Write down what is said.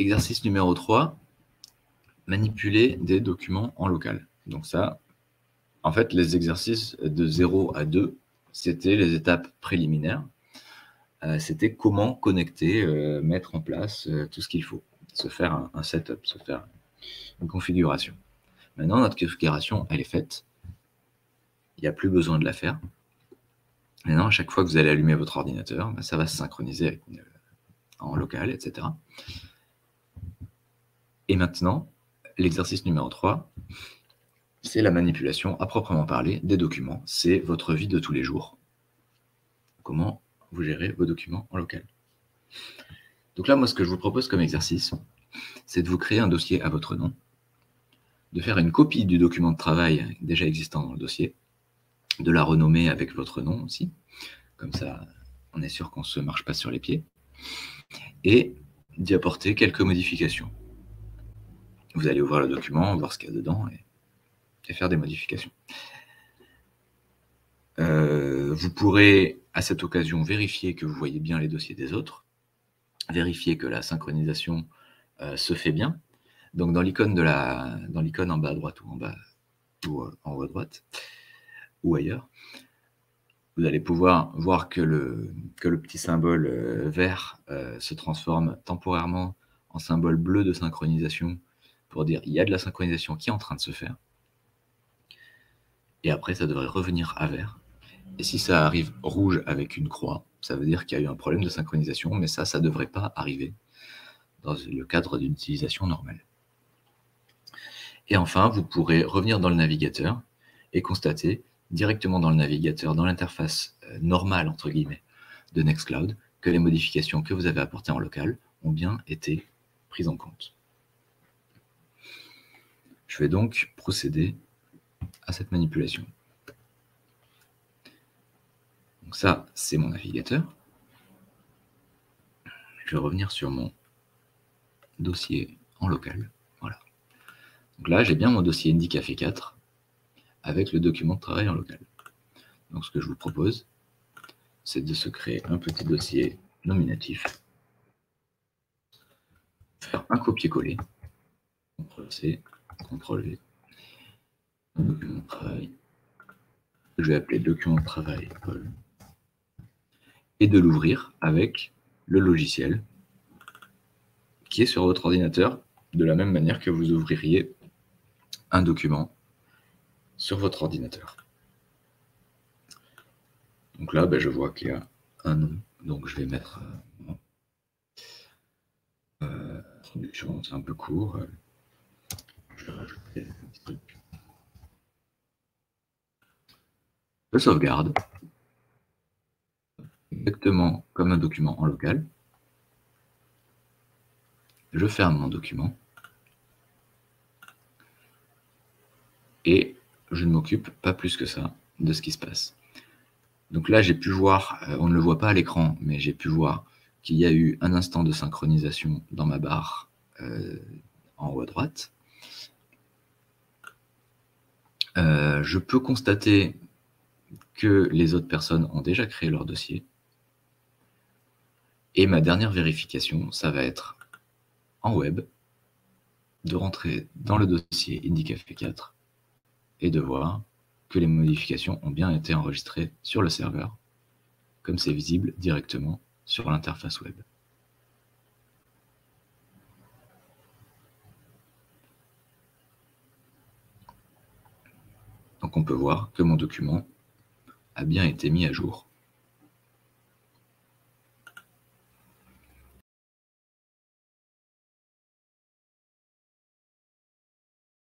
exercice numéro 3, manipuler des documents en local. Donc ça, en fait, les exercices de 0 à 2, c'était les étapes préliminaires. Euh, c'était comment connecter, euh, mettre en place euh, tout ce qu'il faut, se faire un, setup, se faire une configuration. Maintenant, notre configuration, elle est faite. Il n'y a plus besoin de la faire. Maintenant, à chaque fois que vous allez allumer votre ordinateur, bah, ça va se synchroniser en local, etc. Et maintenant, l'exercice numéro 3, c'est la manipulation à proprement parler des documents. C'est votre vie de tous les jours. Comment vous gérez vos documents en local. Donc là, moi, ce que je vous propose comme exercice, c'est de vous créer un dossier à votre nom, de faire une copie du document de travail déjà existant dans le dossier, de la renommer avec votre nom aussi, comme ça, on est sûr qu'on ne se marche pas sur les pieds, et d'y apporter quelques modifications. Vous allez ouvrir le document, voir ce qu'il y a dedans et, faire des modifications. Euh, vous pourrez à cette occasion vérifier que vous voyez bien les dossiers des autres, vérifier que la synchronisation euh, se fait bien. Donc dans l'icône en bas à droite ou en bas ou euh, en haut à droite ou ailleurs, vous allez pouvoir voir que le petit symbole vert se transforme temporairement en symbole bleu de synchronisation pour dire il y a de la synchronisation qui est en train de se faire. Et après, ça devrait revenir à vert. Et si ça arrive rouge avec une croix, ça veut dire qu'il y a eu un problème de synchronisation, mais ça, ça ne devrait pas arriver dans le cadre d'une utilisation normale. Et enfin, vous pourrez revenir dans le navigateur et constater directement dans le navigateur, dans l'interface euh, normale, entre guillemets, de Nextcloud, que les modifications que vous avez apportées en local ont bien été prises en compte. Je vais donc procéder à cette manipulation. Donc ça, c'est mon navigateur. Je vais revenir sur mon dossier en local. Voilà. Donc là, j'ai bien mon dossier Indicafé 4 avec le document de travail en local. Donc ce que je vous propose, c'est de se créer un petit dossier nominatif, faire un copier-coller, CTRL-C, CTRL-V, document de travail, je vais appeler document de travail Paul et de l'ouvrir avec le logiciel qui est sur votre ordinateur de la même manière que vous ouvririez un document sur votre ordinateur. Donc là, ben, je vois qu'il y a un nom, donc je vais mettre euh, euh c'est un peu court. Je vais rajouter un petit truc. Je sauvegarde exactement comme un document en local. Je ferme mon document. Et je ne m'occupe pas plus que ça de ce qui se passe. Donc là, j'ai pu voir, euh, on ne le voit pas à l'écran, mais j'ai pu voir qu'il y a eu un instant de synchronisation dans ma barre euh, en haut à droite. Euh, je peux constater que les autres personnes ont déjà créé leur dossier. Et ma dernière vérification, ça va être en web, de rentrer dans le dossier IndiCafé 4 et de voir que les modifications ont bien été enregistrées sur le serveur, comme c'est visible directement sur l'interface web. Donc on peut voir que mon document a bien été mis à jour.